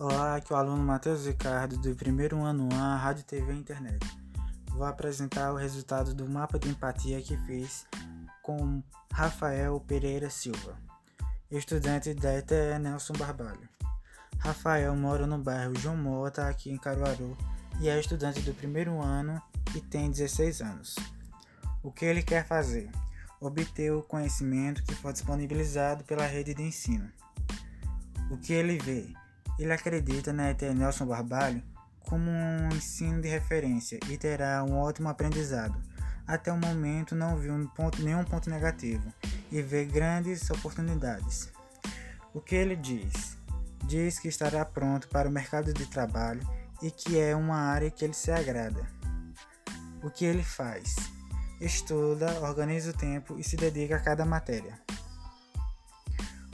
Olá, aqui é o aluno Matheus Ricardo, do primeiro ano A, Rádio TV e Internet. Vou apresentar o resultado do mapa de empatia que fiz com Rafael Pereira Silva, estudante da ETE Nelson Barbalho. Rafael mora no bairro João Mota, aqui em Caruaru, e é estudante do primeiro ano e tem 16 anos. O que ele quer fazer? Obter o conhecimento que for disponibilizado pela rede de ensino. O que ele vê? Ele acredita na ET Nelson Barbalho como um ensino de referência e terá um ótimo aprendizado. Até o momento não viu um ponto, nenhum ponto negativo e vê grandes oportunidades. O que ele diz? Diz que estará pronto para o mercado de trabalho e que é uma área que ele se agrada. O que ele faz? Estuda, organiza o tempo e se dedica a cada matéria.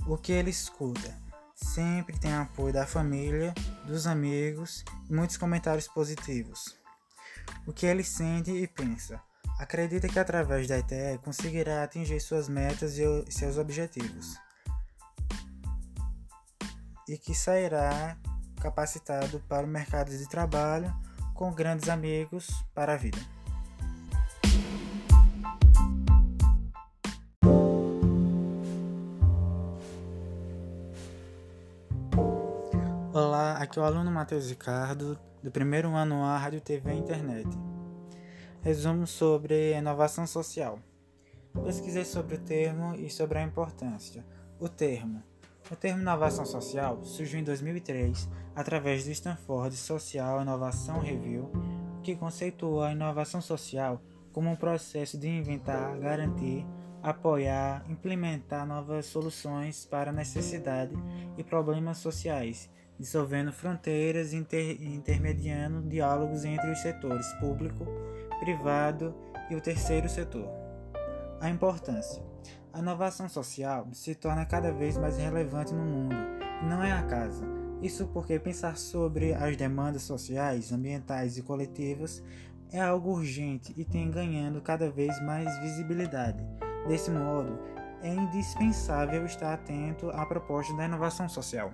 O que ele escuta? Sempre tem apoio da família, dos amigos e muitos comentários positivos. O que ele sente e pensa? Acredita que através da ITE conseguirá atingir suas metas e seus objetivos. E que sairá capacitado para o mercado de trabalho com grandes amigos para a vida. Olá, aqui é o aluno Matheus Ricardo, do primeiro ano A Rádio TV e Internet. Resumo sobre inovação social. Pesquisei sobre o termo e sobre a importância. O termo. O termo inovação social surgiu em 2003 através do Stanford Social Innovation Review, que conceitua a inovação social como um processo de inventar, garantir, apoiar, implementar novas soluções para necessidades e problemas sociais dissolvendo fronteiras e inter intermediando diálogos entre os setores público, privado e o terceiro setor. A importância. A inovação social se torna cada vez mais relevante no mundo, não é acaso. Isso porque pensar sobre as demandas sociais, ambientais e coletivas é algo urgente e tem ganhando cada vez mais visibilidade. Desse modo, é indispensável estar atento à proposta da inovação social.